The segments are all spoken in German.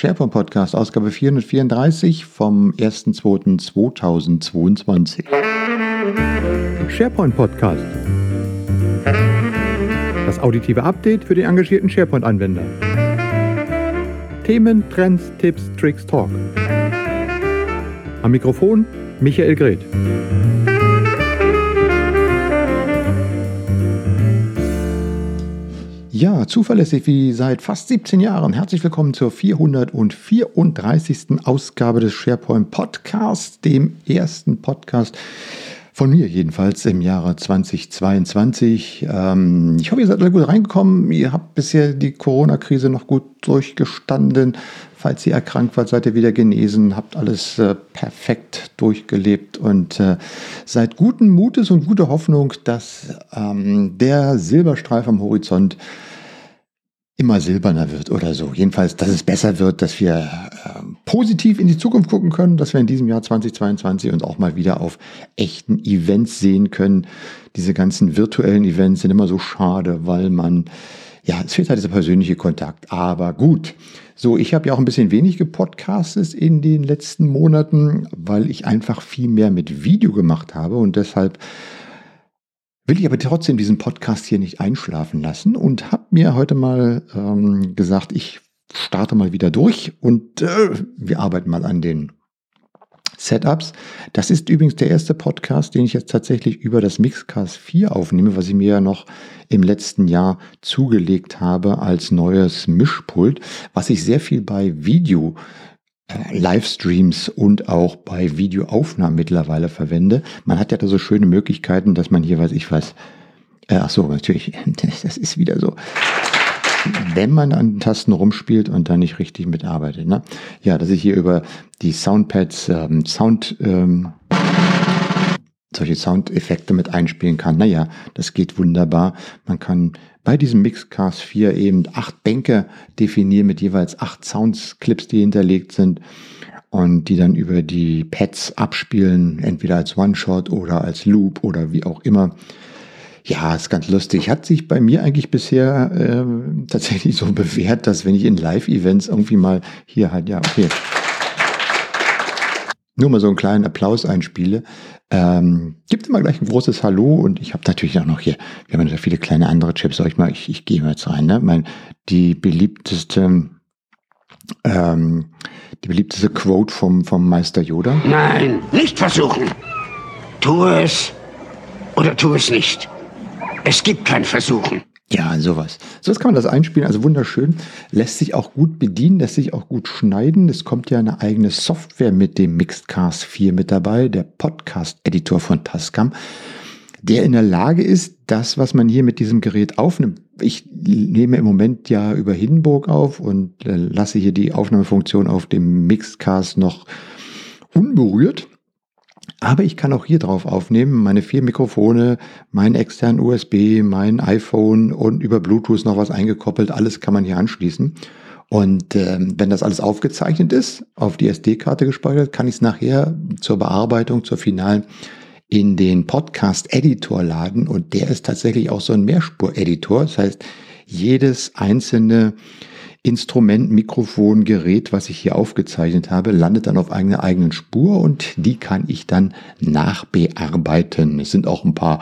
SharePoint Podcast, Ausgabe 434 vom 1.2.2022. SharePoint Podcast. Das auditive Update für den engagierten SharePoint-Anwender. Themen, Trends, Tipps, Tricks, Talk. Am Mikrofon Michael Greth. Ja, zuverlässig wie seit fast 17 Jahren. Herzlich willkommen zur 434. Ausgabe des SharePoint Podcasts, dem ersten Podcast von mir jedenfalls im Jahre 2022. Ähm, ich hoffe, ihr seid alle gut reingekommen. Ihr habt bisher die Corona-Krise noch gut durchgestanden. Falls ihr erkrankt wart, seid ihr wieder genesen, habt alles äh, perfekt durchgelebt und äh, seid guten Mutes und guter Hoffnung, dass ähm, der Silberstreif am Horizont immer silberner wird oder so. Jedenfalls, dass es besser wird, dass wir äh, positiv in die Zukunft gucken können, dass wir in diesem Jahr 2022 uns auch mal wieder auf echten Events sehen können. Diese ganzen virtuellen Events sind immer so schade, weil man, ja, es fehlt halt dieser persönliche Kontakt. Aber gut. So, ich habe ja auch ein bisschen wenig gepodcastet in den letzten Monaten, weil ich einfach viel mehr mit Video gemacht habe und deshalb will ich aber trotzdem diesen Podcast hier nicht einschlafen lassen und habe mir heute mal ähm, gesagt, ich starte mal wieder durch und äh, wir arbeiten mal an den Setups. Das ist übrigens der erste Podcast, den ich jetzt tatsächlich über das Mixcast 4 aufnehme, was ich mir ja noch im letzten Jahr zugelegt habe als neues Mischpult, was ich sehr viel bei Video Livestreams und auch bei Videoaufnahmen mittlerweile verwende. Man hat ja da so schöne Möglichkeiten, dass man hier, weiß ich was, äh, ach so, natürlich, das ist wieder so. Wenn man an den Tasten rumspielt und da nicht richtig mitarbeitet. Ne? Ja, dass ich hier über die Soundpads ähm, Sound, ähm, solche Soundeffekte mit einspielen kann. Naja, das geht wunderbar. Man kann bei diesem Mixcast 4 eben acht Bänke definieren mit jeweils acht Soundsclips, die hinterlegt sind und die dann über die Pads abspielen, entweder als One-Shot oder als Loop oder wie auch immer. Ja, ist ganz lustig. Hat sich bei mir eigentlich bisher äh, tatsächlich so bewährt, dass wenn ich in Live-Events irgendwie mal hier halt, ja, okay, nur mal so einen kleinen Applaus einspiele, ähm, gibt immer gleich ein großes Hallo und ich habe natürlich auch noch hier, wir haben ja viele kleine andere Chips, sag ich mal, ich, ich gehe mal jetzt rein, ne? Mein, die beliebteste, ähm, die beliebteste Quote vom, vom Meister Yoda. Nein, nicht versuchen. Tu es oder tu es nicht. Es gibt kein Versuchen. Ja, sowas. So kann man das einspielen. Also wunderschön. Lässt sich auch gut bedienen, lässt sich auch gut schneiden. Es kommt ja eine eigene Software mit dem Mixedcast 4 mit dabei, der Podcast-Editor von Tascam, der in der Lage ist, das, was man hier mit diesem Gerät aufnimmt. Ich nehme im Moment ja über Hindenburg auf und äh, lasse hier die Aufnahmefunktion auf dem Mixedcast noch unberührt. Aber ich kann auch hier drauf aufnehmen, meine vier Mikrofone, mein externen USB, mein iPhone und über Bluetooth noch was eingekoppelt. Alles kann man hier anschließen. Und ähm, wenn das alles aufgezeichnet ist, auf die SD-Karte gespeichert, kann ich es nachher zur Bearbeitung, zur finalen in den Podcast-Editor laden. Und der ist tatsächlich auch so ein Mehrspur-Editor. Das heißt, jedes einzelne Instrument, Mikrofon, Gerät, was ich hier aufgezeichnet habe, landet dann auf einer eigenen Spur und die kann ich dann nachbearbeiten. Es sind auch ein paar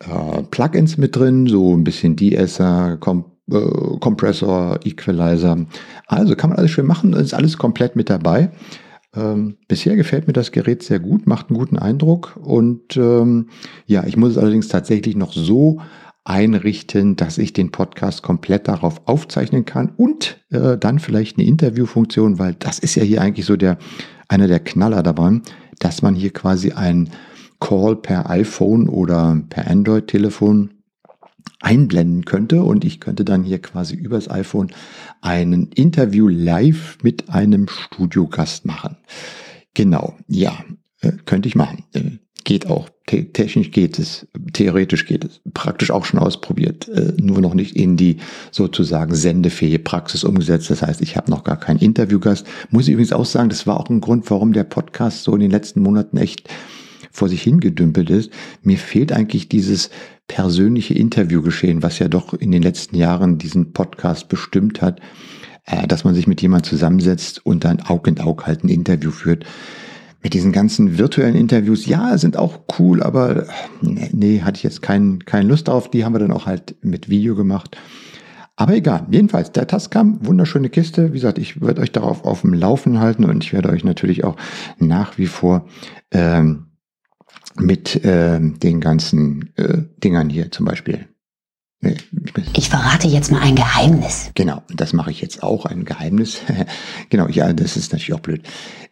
äh, Plugins mit drin, so ein bisschen De-Esser, Kom äh, Kompressor, Equalizer. Also kann man alles schön machen, ist alles komplett mit dabei. Ähm, bisher gefällt mir das Gerät sehr gut, macht einen guten Eindruck und ähm, ja, ich muss es allerdings tatsächlich noch so einrichten, dass ich den Podcast komplett darauf aufzeichnen kann und äh, dann vielleicht eine Interviewfunktion, weil das ist ja hier eigentlich so der einer der Knaller dabei, dass man hier quasi ein Call per iPhone oder per Android-Telefon einblenden könnte und ich könnte dann hier quasi übers iPhone einen Interview live mit einem Studiogast machen. Genau, ja, äh, könnte ich machen. Geht auch. technisch geht es, theoretisch geht es, praktisch auch schon ausprobiert, äh, nur noch nicht in die sozusagen sendefähige Praxis umgesetzt. Das heißt, ich habe noch gar keinen Interviewgast. Muss ich übrigens auch sagen, das war auch ein Grund, warum der Podcast so in den letzten Monaten echt vor sich hingedümpelt ist. Mir fehlt eigentlich dieses persönliche Interviewgeschehen, was ja doch in den letzten Jahren diesen Podcast bestimmt hat. äh, dass man sich mit jemandem zusammensetzt und dann Aug in Aug halt ein Interview führt. Mit diesen ganzen virtuellen Interviews, ja, sind auch cool, aber nee, hatte ich jetzt keinen keine Lust drauf. Die haben wir dann auch halt mit Video gemacht. Aber egal, jedenfalls, der Tascam, wunderschöne Kiste. Wie gesagt, ich werde euch darauf auf dem Laufen halten und ich werde euch natürlich auch nach wie vor ähm, mit äh, den ganzen äh, Dingern hier zum Beispiel. Ich verrate jetzt mal ein Geheimnis. Genau, das mache ich jetzt auch, ein Geheimnis. genau, ja, das ist natürlich auch blöd.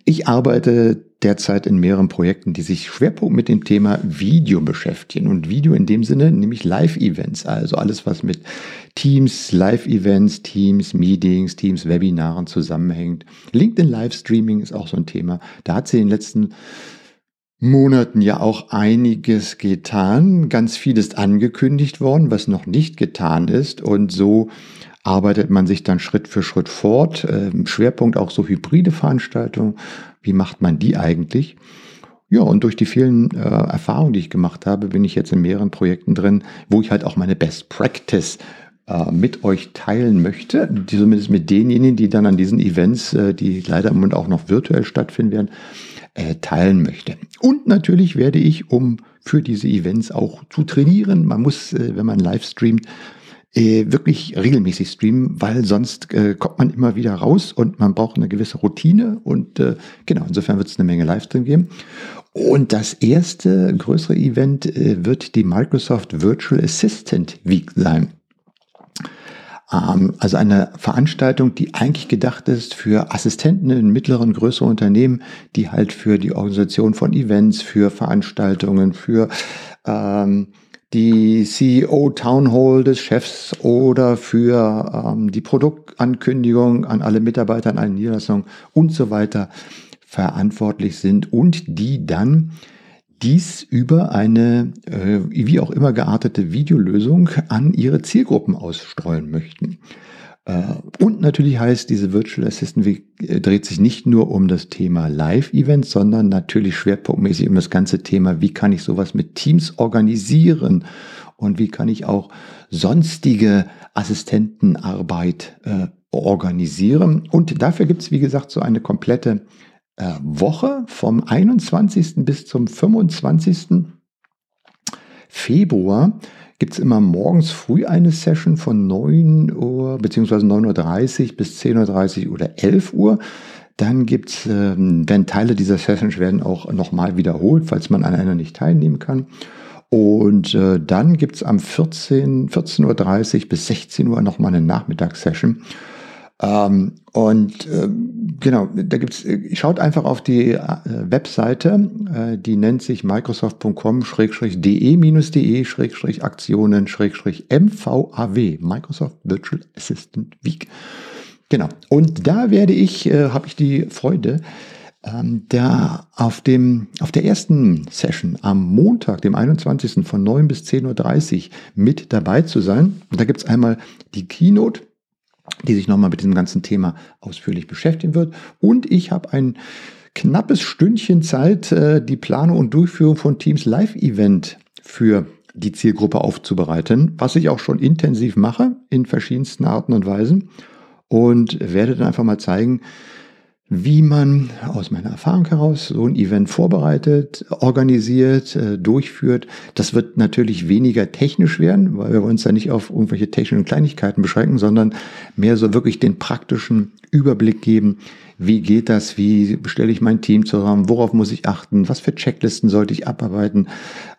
Ich arbeite derzeit in mehreren Projekten, die sich schwerpunkt mit dem Thema Video beschäftigen. Und Video in dem Sinne, nämlich Live-Events, also alles, was mit Teams, Live-Events, Teams, Meetings, Teams, Webinaren zusammenhängt. LinkedIn Livestreaming ist auch so ein Thema. Da hat sie in den letzten Monaten ja auch einiges getan. Ganz viel ist angekündigt worden, was noch nicht getan ist. Und so arbeitet man sich dann Schritt für Schritt fort. Ähm, Schwerpunkt auch so hybride Veranstaltungen. Wie macht man die eigentlich? Ja, und durch die vielen äh, Erfahrungen, die ich gemacht habe, bin ich jetzt in mehreren Projekten drin, wo ich halt auch meine Best Practice äh, mit euch teilen möchte. Zumindest mit denjenigen, die dann an diesen Events, äh, die leider im Moment auch noch virtuell stattfinden werden, äh, teilen möchte. Und natürlich werde ich, um für diese Events auch zu trainieren, man muss, äh, wenn man live streamt, äh, wirklich regelmäßig streamen, weil sonst äh, kommt man immer wieder raus und man braucht eine gewisse Routine und äh, genau, insofern wird es eine Menge Livestream geben. Und das erste größere Event äh, wird die Microsoft Virtual Assistant Week sein. Ähm, also eine Veranstaltung, die eigentlich gedacht ist für Assistenten in mittleren, größeren Unternehmen, die halt für die Organisation von Events, für Veranstaltungen, für ähm, die CEO Town Hall des Chefs oder für ähm, die Produktankündigung an alle Mitarbeiter in allen Niederlassungen und so weiter verantwortlich sind und die dann dies über eine äh, wie auch immer geartete Videolösung an ihre Zielgruppen ausstreuen möchten. Äh, und natürlich heißt, diese Virtual Assistant Week äh, dreht sich nicht nur um das Thema Live-Events, sondern natürlich schwerpunktmäßig um das ganze Thema, wie kann ich sowas mit Teams organisieren und wie kann ich auch sonstige Assistentenarbeit äh, organisieren. Und dafür gibt es, wie gesagt, so eine komplette Woche vom 21. bis zum 25. Februar gibt es immer morgens früh eine Session von 9 Uhr bzw. 9.30 Uhr bis 10.30 Uhr oder 11 Uhr. Dann gibt's, ähm, werden Teile dieser Sessions werden auch nochmal wiederholt, falls man an einer nicht teilnehmen kann. Und äh, dann gibt's am 14, 14.30 Uhr bis 16 Uhr nochmal eine Nachmittagssession. Ähm, und äh, genau, da gibt's, äh, schaut einfach auf die äh, Webseite, äh, die nennt sich microsoft.com-de-de Aktionen-MVAW, Microsoft Virtual Assistant Week. Genau, und da werde ich, äh, habe ich die Freude, ähm, da auf, dem, auf der ersten Session am Montag, dem 21. von 9 bis 10.30 Uhr mit dabei zu sein. Und da gibt's einmal die Keynote die sich nochmal mit diesem ganzen Thema ausführlich beschäftigen wird. Und ich habe ein knappes Stündchen Zeit, äh, die Planung und Durchführung von Teams Live-Event für die Zielgruppe aufzubereiten, was ich auch schon intensiv mache in verschiedensten Arten und Weisen und werde dann einfach mal zeigen, wie man aus meiner Erfahrung heraus so ein Event vorbereitet, organisiert, äh, durchführt. Das wird natürlich weniger technisch werden, weil wir uns ja nicht auf irgendwelche technischen Kleinigkeiten beschränken, sondern mehr so wirklich den praktischen Überblick geben, wie geht das, wie stelle ich mein Team zusammen, worauf muss ich achten, was für Checklisten sollte ich abarbeiten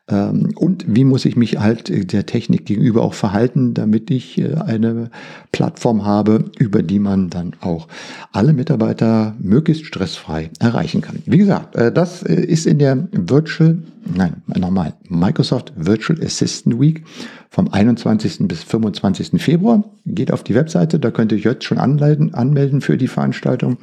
und wie muss ich mich halt der Technik gegenüber auch verhalten, damit ich äh, eine Plattform habe, über die man dann auch alle Mitarbeiter möglichst stressfrei erreichen kann. Wie gesagt, äh, das äh, ist in der Virtual, nein, nochmal, Microsoft Virtual Assistant Week vom 21. bis 25. Februar. Geht auf die Webseite, da könnt ihr euch jetzt schon anmelden für die Veranstaltung.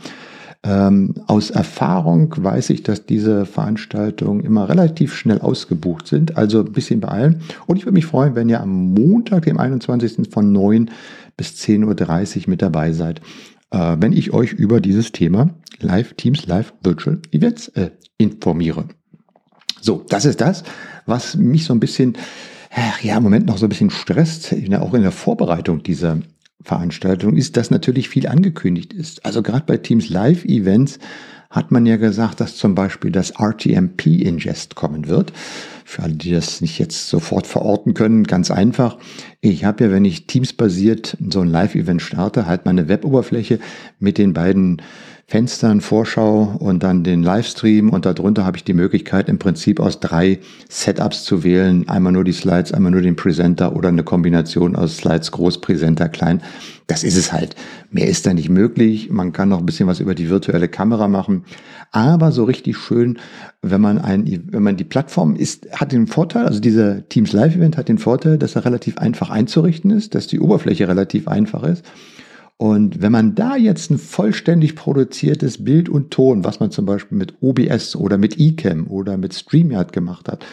Ähm, aus Erfahrung weiß ich, dass diese Veranstaltungen immer relativ schnell ausgebucht sind, also ein bisschen beeilen. Und ich würde mich freuen, wenn ihr am Montag, dem 21. von 9 bis 10.30 Uhr mit dabei seid, äh, wenn ich euch über dieses Thema Live Teams Live Virtual Events äh, informiere. So, das ist das, was mich so ein bisschen, ja, im Moment noch so ein bisschen stresst, auch in der Vorbereitung dieser Veranstaltung ist, dass natürlich viel angekündigt ist. Also gerade bei Teams Live Events hat man ja gesagt, dass zum Beispiel das RTMP Ingest kommen wird. Für alle, die das nicht jetzt sofort verorten können, ganz einfach. Ich habe ja, wenn ich Teams-basiert so ein Live-Event starte, halt meine Web-Oberfläche mit den beiden Fenstern, Vorschau und dann den Livestream und darunter habe ich die Möglichkeit im Prinzip aus drei Setups zu wählen. Einmal nur die Slides, einmal nur den Presenter oder eine Kombination aus Slides groß, Presenter klein. Das ist es halt. Mehr ist da nicht möglich. Man kann noch ein bisschen was über die virtuelle Kamera machen. Aber so richtig schön, wenn man ein, wenn man die Plattform ist, hat den Vorteil, also dieser Teams Live Event hat den Vorteil, dass er relativ einfach einzurichten ist, dass die Oberfläche relativ einfach ist und wenn man da jetzt ein vollständig produziertes Bild und Ton, was man zum Beispiel mit OBS oder mit eCam oder mit StreamYard gemacht hat,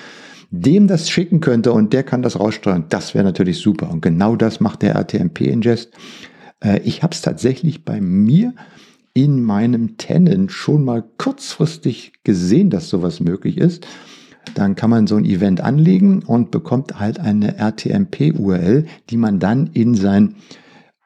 dem das schicken könnte und der kann das raussteuern, das wäre natürlich super. Und genau das macht der RTMP-Ingest. Äh, ich habe es tatsächlich bei mir in meinem Tenant schon mal kurzfristig gesehen, dass sowas möglich ist. Dann kann man so ein Event anlegen und bekommt halt eine RTMP-URL, die man dann in sein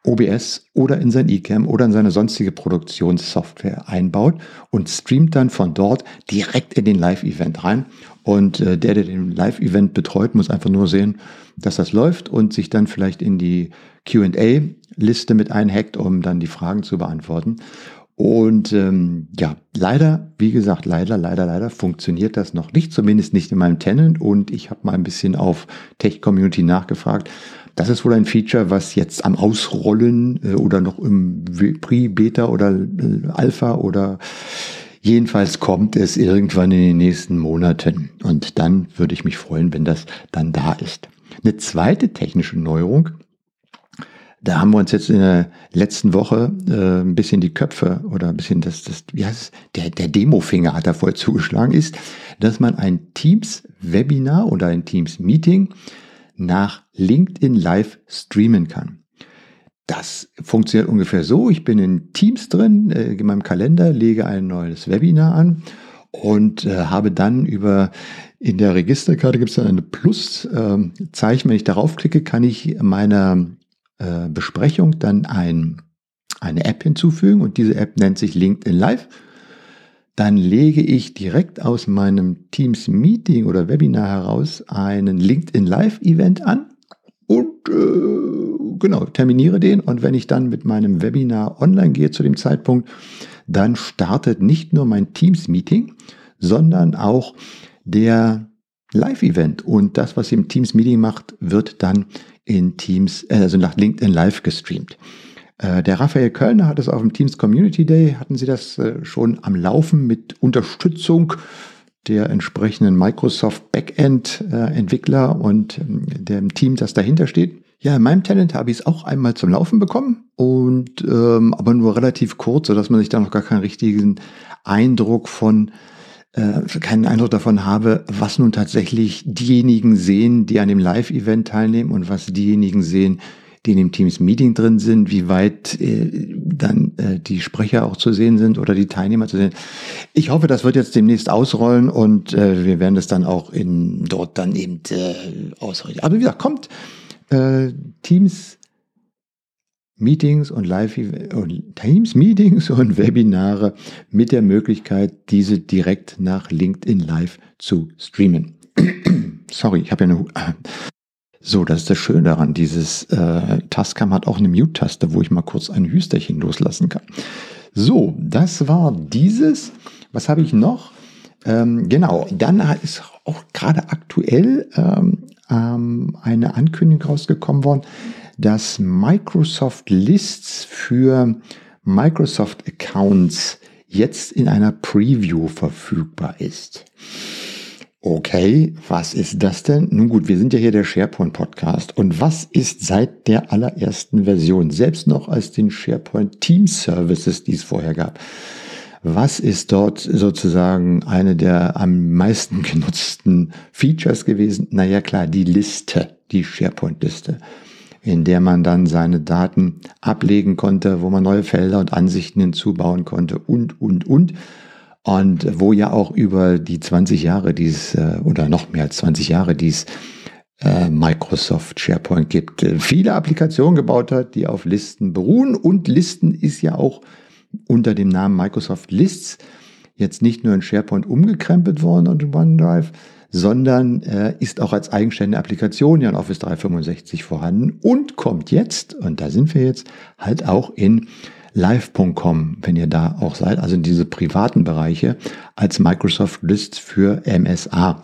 OBS oder in sein eCam oder in seine sonstige Produktionssoftware einbaut und streamt dann von dort direkt in den Live-Event rein. Und äh, der, der den Live-Event betreut, muss einfach nur sehen, dass das läuft und sich dann vielleicht in die QA-Liste mit einhackt, um dann die Fragen zu beantworten. Und ähm, ja, leider, wie gesagt, leider, leider, leider funktioniert das noch nicht, zumindest nicht in meinem Tenant. Und ich habe mal ein bisschen auf Tech Community nachgefragt. Das ist wohl ein Feature, was jetzt am Ausrollen äh, oder noch im Pre-Beta oder äh, Alpha oder jedenfalls kommt es irgendwann in den nächsten Monaten. Und dann würde ich mich freuen, wenn das dann da ist. Eine zweite technische Neuerung, da haben wir uns jetzt in der letzten Woche äh, ein bisschen die Köpfe oder ein bisschen das, das wie heißt es, der, der Demo-Finger hat da voll zugeschlagen, ist, dass man ein Teams-Webinar oder ein Teams-Meeting nach LinkedIn Live streamen kann. Das funktioniert ungefähr so. Ich bin in Teams drin, äh, in meinem Kalender, lege ein neues Webinar an und äh, habe dann über in der Registerkarte gibt es dann eine Plus-Zeichen. Ähm, Wenn ich darauf klicke, kann ich meiner äh, Besprechung dann ein, eine App hinzufügen und diese App nennt sich LinkedIn Live dann lege ich direkt aus meinem Teams Meeting oder Webinar heraus einen LinkedIn Live Event an und äh, genau, terminiere den. Und wenn ich dann mit meinem Webinar online gehe zu dem Zeitpunkt, dann startet nicht nur mein Teams Meeting, sondern auch der Live-Event. Und das, was ihr im Teams Meeting macht, wird dann in Teams, äh, also nach LinkedIn Live gestreamt. Äh, der Raphael Kölner hat es auf dem Teams Community Day, hatten sie das äh, schon am Laufen mit Unterstützung der entsprechenden Microsoft Backend Entwickler und ähm, dem Team, das dahinter steht. Ja, in meinem Talent habe ich es auch einmal zum Laufen bekommen und ähm, aber nur relativ kurz, sodass man sich da noch gar keinen richtigen Eindruck von äh, keinen Eindruck davon habe, was nun tatsächlich diejenigen sehen, die an dem Live-Event teilnehmen und was diejenigen sehen, die in dem Teams Meeting drin sind, wie weit äh, dann äh, die Sprecher auch zu sehen sind oder die Teilnehmer zu sehen. Ich hoffe, das wird jetzt demnächst ausrollen und äh, wir werden das dann auch in dort dann eben äh, ausrollen. Aber wie gesagt, kommt äh, Teams Meetings und Live und Teams Meetings und Webinare mit der Möglichkeit, diese direkt nach LinkedIn Live zu streamen. Sorry, ich habe ja eine so, das ist das Schöne daran. Dieses äh, Tascam hat auch eine Mute-Taste, wo ich mal kurz ein Hüsterchen loslassen kann. So, das war dieses. Was habe ich noch? Ähm, genau, dann ist auch gerade aktuell ähm, ähm, eine Ankündigung rausgekommen worden, dass Microsoft Lists für Microsoft Accounts jetzt in einer Preview verfügbar ist. Okay, was ist das denn? Nun gut, wir sind ja hier der SharePoint Podcast. Und was ist seit der allerersten Version, selbst noch als den SharePoint Team Services, die es vorher gab, was ist dort sozusagen eine der am meisten genutzten Features gewesen? Naja, klar, die Liste, die SharePoint-Liste, in der man dann seine Daten ablegen konnte, wo man neue Felder und Ansichten hinzubauen konnte und, und, und. Und wo ja auch über die 20 Jahre dies, äh, oder noch mehr als 20 Jahre dies äh, Microsoft SharePoint gibt, äh, viele Applikationen gebaut hat, die auf Listen beruhen. Und Listen ist ja auch unter dem Namen Microsoft Lists jetzt nicht nur in SharePoint umgekrempelt worden und in OneDrive, sondern ist auch als eigenständige Applikation ja in Office 365 vorhanden und kommt jetzt, und da sind wir jetzt, halt auch in live.com, wenn ihr da auch seid, also diese privaten Bereiche, als Microsoft List für MSA.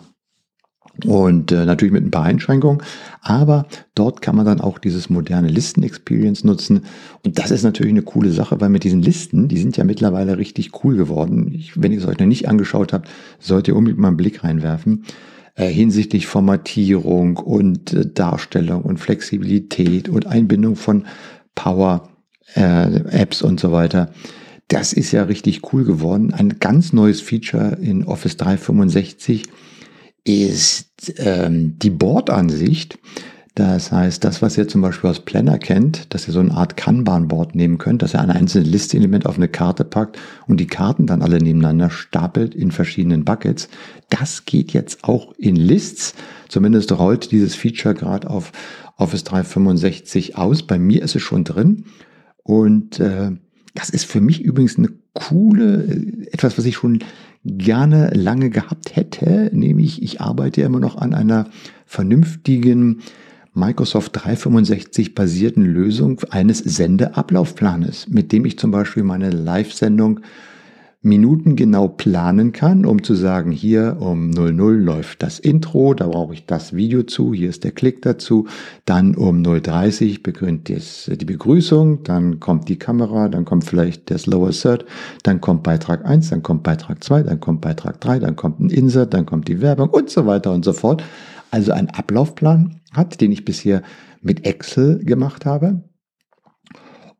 Und äh, natürlich mit ein paar Einschränkungen, aber dort kann man dann auch dieses moderne Listen-Experience nutzen. Und das ist natürlich eine coole Sache, weil mit diesen Listen, die sind ja mittlerweile richtig cool geworden. Ich, wenn ihr es euch noch nicht angeschaut habt, solltet ihr unbedingt mal einen Blick reinwerfen. Äh, hinsichtlich Formatierung und äh, Darstellung und Flexibilität und Einbindung von Power äh, Apps und so weiter. Das ist ja richtig cool geworden. Ein ganz neues Feature in Office 365 ist ähm, die Bordansicht. Das heißt, das, was ihr zum Beispiel aus Planner kennt, dass ihr so eine Art Kanban-Board nehmen könnt, dass ihr ein einzelnes Listenelement auf eine Karte packt und die Karten dann alle nebeneinander stapelt in verschiedenen Buckets. Das geht jetzt auch in Lists. Zumindest rollt dieses Feature gerade auf Office 365 aus. Bei mir ist es schon drin. Und äh, das ist für mich übrigens eine coole, äh, etwas, was ich schon gerne lange gehabt hätte, nämlich ich arbeite immer noch an einer vernünftigen Microsoft 365 basierten Lösung eines Sendeablaufplanes, mit dem ich zum Beispiel meine Live-Sendung minutengenau planen kann, um zu sagen, hier um 00 läuft das Intro, da brauche ich das Video zu, hier ist der Klick dazu, dann um 030 beginnt die Begrüßung, dann kommt die Kamera, dann kommt vielleicht der Slower Third, dann kommt Beitrag 1, dann kommt Beitrag 2, dann kommt Beitrag 3, dann kommt ein Insert, dann kommt die Werbung und so weiter und so fort. Also ein Ablaufplan hat, den ich bisher mit Excel gemacht habe,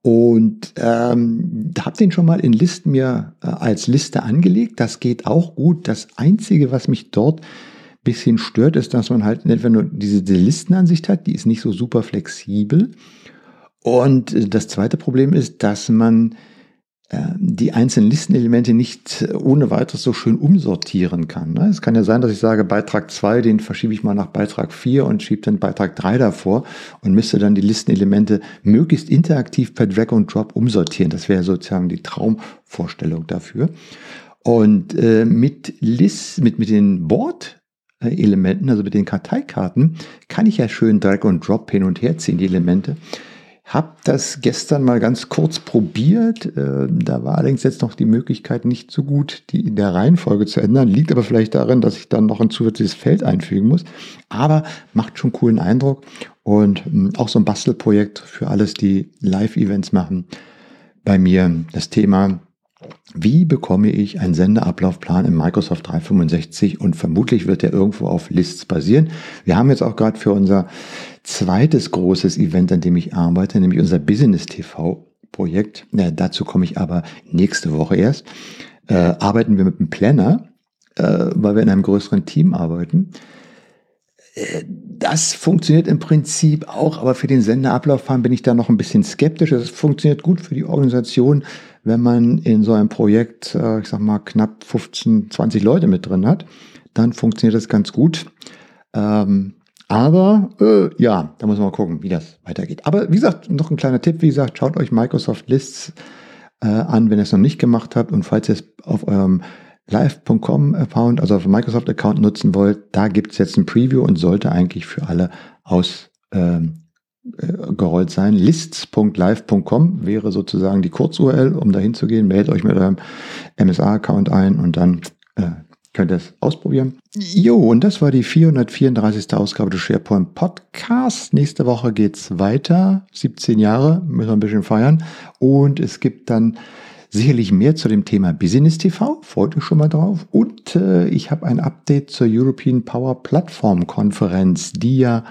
und ähm, habe den schon mal in Listen mir äh, als Liste angelegt. Das geht auch gut. Das Einzige, was mich dort bisschen stört, ist, dass man halt nicht nur diese, diese Listenansicht hat, die ist nicht so super flexibel. Und äh, das zweite Problem ist, dass man die einzelnen Listenelemente nicht ohne weiteres so schön umsortieren kann. Ne? Es kann ja sein, dass ich sage, Beitrag 2, den verschiebe ich mal nach Beitrag 4 und schiebe dann Beitrag 3 davor und müsste dann die Listenelemente möglichst interaktiv per Drag und Drop umsortieren. Das wäre sozusagen die Traumvorstellung dafür. Und äh, mit List, mit, mit den Board-Elementen, also mit den Karteikarten, kann ich ja schön Drag und Drop hin und her ziehen, die Elemente. Hab das gestern mal ganz kurz probiert. Äh, da war allerdings jetzt noch die Möglichkeit nicht so gut, die in der Reihenfolge zu ändern. Liegt aber vielleicht darin, dass ich dann noch ein zusätzliches Feld einfügen muss. Aber macht schon coolen Eindruck und hm, auch so ein Bastelprojekt für alles, die Live-Events machen. Bei mir das Thema wie bekomme ich einen Sendeablaufplan in Microsoft 365 und vermutlich wird der irgendwo auf Lists basieren. Wir haben jetzt auch gerade für unser zweites großes Event, an dem ich arbeite, nämlich unser Business TV Projekt. Ja, dazu komme ich aber nächste Woche erst. Äh, arbeiten wir mit einem Planner, äh, weil wir in einem größeren Team arbeiten. Das funktioniert im Prinzip auch, aber für den Sendeablaufplan bin ich da noch ein bisschen skeptisch. Es funktioniert gut für die Organisation, wenn man in so einem Projekt, äh, ich sag mal, knapp 15, 20 Leute mit drin hat. Dann funktioniert das ganz gut. Ähm, aber äh, ja, da muss man mal gucken, wie das weitergeht. Aber wie gesagt, noch ein kleiner Tipp, wie gesagt, schaut euch Microsoft Lists äh, an, wenn ihr es noch nicht gemacht habt. Und falls ihr es auf eurem live.com-Account, also auf Microsoft-Account nutzen wollt, da gibt es jetzt ein Preview und sollte eigentlich für alle ausgerollt ähm, äh, sein. Lists.live.com wäre sozusagen die Kurz-URL, um da hinzugehen. Meldet euch mit eurem MSA-Account ein und dann äh, könnt ihr es ausprobieren. Jo, und das war die 434. Ausgabe des SharePoint Podcasts. Nächste Woche geht es weiter. 17 Jahre, müssen wir ein bisschen feiern. Und es gibt dann Sicherlich mehr zu dem Thema Business TV, freut euch schon mal drauf. Und äh, ich habe ein Update zur European Power Platform Konferenz, die ja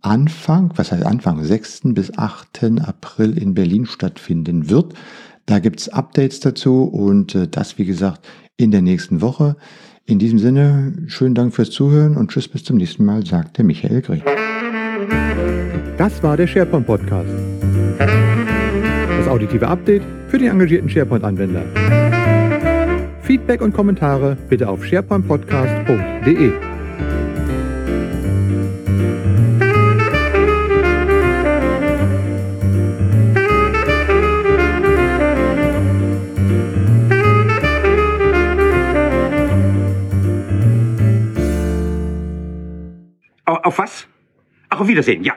Anfang, was heißt Anfang, 6. bis 8. April in Berlin stattfinden wird. Da gibt's Updates dazu und äh, das, wie gesagt, in der nächsten Woche. In diesem Sinne, schönen Dank fürs Zuhören und tschüss bis zum nächsten Mal, sagt der Michael Griech. Das war der SharePoint Podcast das auditive Update für die engagierten SharePoint-Anwender. Feedback und Kommentare bitte auf sharepointpodcast.de. Auf was? Auf Wiedersehen, ja.